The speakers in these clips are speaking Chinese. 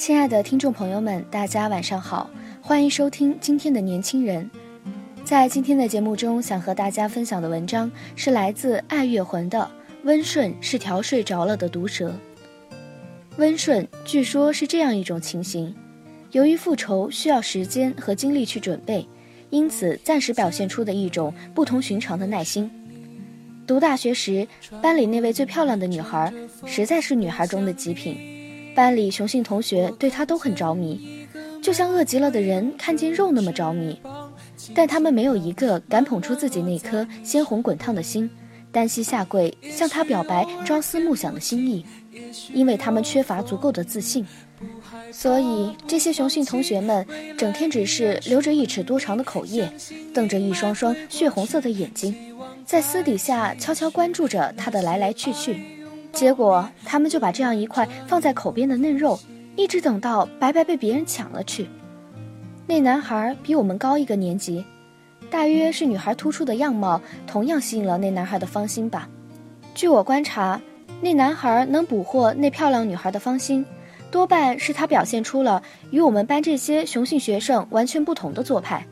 亲爱的听众朋友们，大家晚上好，欢迎收听今天的年轻人。在今天的节目中，想和大家分享的文章是来自爱月魂的《温顺是条睡着了的毒蛇》。温顺据说是这样一种情形：由于复仇需要时间和精力去准备，因此暂时表现出的一种不同寻常的耐心。读大学时，班里那位最漂亮的女孩，实在是女孩中的极品。班里雄性同学对他都很着迷，就像饿极了的人看见肉那么着迷。但他们没有一个敢捧出自己那颗鲜红滚烫的心，单膝下跪向他表白朝思暮想的心意，因为他们缺乏足够的自信。所以这些雄性同学们整天只是留着一尺多长的口业，瞪着一双双血红色的眼睛，在私底下悄悄关注着他的来来去去。结果他们就把这样一块放在口边的嫩肉，一直等到白白被别人抢了去。那男孩比我们高一个年级，大约是女孩突出的样貌同样吸引了那男孩的芳心吧。据我观察，那男孩能捕获那漂亮女孩的芳心，多半是他表现出了与我们班这些雄性学生完全不同的做派。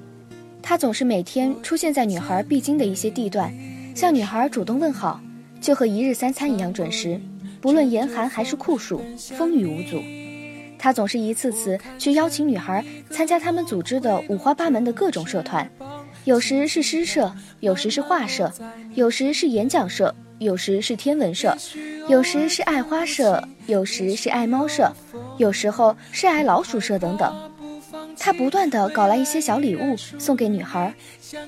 他总是每天出现在女孩必经的一些地段，向女孩主动问好，就和一日三餐一样准时，不论严寒还是酷暑，风雨无阻。他总是一次次去邀请女孩参加他们组织的五花八门的各种社团，有时是诗社，有时是画社，有时是演讲社，有时是天文社，有时是爱花社，有时是爱猫社，有时候是爱老鼠社等等。他不断的搞来一些小礼物送给女孩，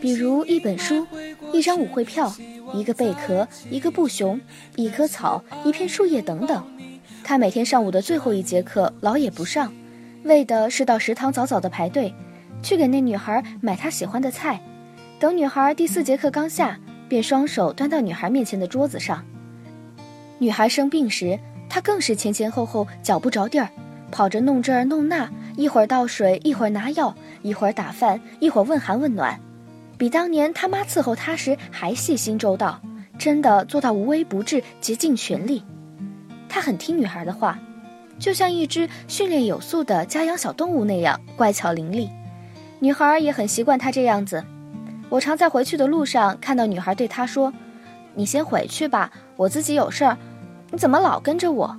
比如一本书、一张舞会票、一个贝壳、一个布熊、一棵草、一片树叶等等。他每天上午的最后一节课老也不上，为的是到食堂早早的排队，去给那女孩买她喜欢的菜。等女孩第四节课刚下，便双手端到女孩面前的桌子上。女孩生病时，他更是前前后后脚不着地儿，跑着弄这儿弄那，一会儿倒水，一会儿拿药，一会儿打饭，一会儿问寒问暖，比当年他妈伺候他时还细心周到，真的做到无微不至，竭尽全力。他很听女孩的话，就像一只训练有素的家养小动物那样乖巧伶俐。女孩也很习惯他这样子。我常在回去的路上看到女孩对他说：“你先回去吧，我自己有事儿。你怎么老跟着我？”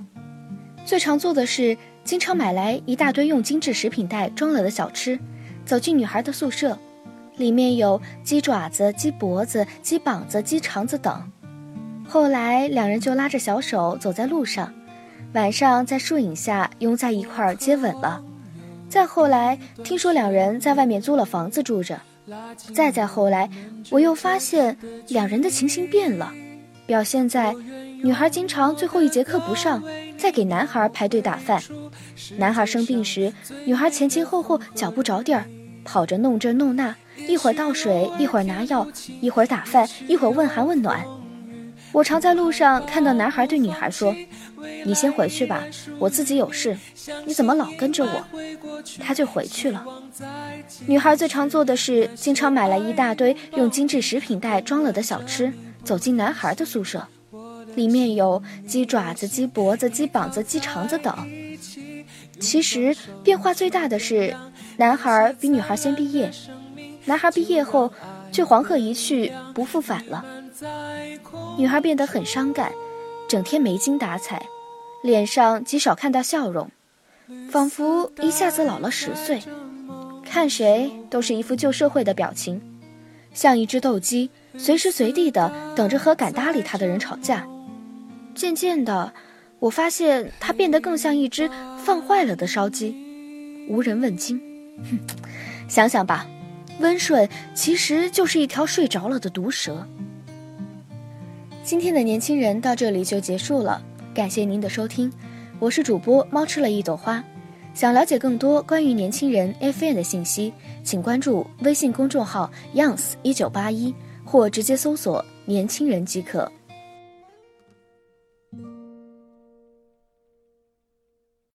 最常做的是经常买来一大堆用精致食品袋装了的小吃，走进女孩的宿舍，里面有鸡爪子、鸡脖子、鸡膀子、鸡肠子等。后来，两人就拉着小手走在路上，晚上在树影下拥在一块接吻了。再后来，听说两人在外面租了房子住着。再再后来，我又发现两人的情形变了，表现在女孩经常最后一节课不上，再给男孩排队打饭。男孩生病时，女孩前前后后脚不着地儿，跑着弄这弄那，一会儿倒水，一会儿拿药，一会儿打饭，一会儿问寒问暖。我常在路上看到男孩对女孩说：“你先回去吧，我自己有事。你怎么老跟着我？”他就回去了。女孩最常做的是，经常买来一大堆用精致食品袋装了的小吃，走进男孩的宿舍，里面有鸡爪子、鸡脖子、鸡膀子、鸡肠子等。其实变化最大的是，男孩比女孩先毕业，男孩毕业后却黄鹤一去不复返了。女孩变得很伤感，整天没精打采，脸上极少看到笑容，仿佛一下子老了十岁。看谁都是一副旧社会的表情，像一只斗鸡，随时随地的等着和敢搭理他的人吵架。渐渐的，我发现他变得更像一只放坏了的烧鸡，无人问津。哼，想想吧，温顺其实就是一条睡着了的毒蛇。今天的年轻人到这里就结束了，感谢您的收听，我是主播猫吃了一朵花。想了解更多关于年轻人 FM 的信息，请关注微信公众号 youngs 一九八一，或直接搜索“年轻人”即可。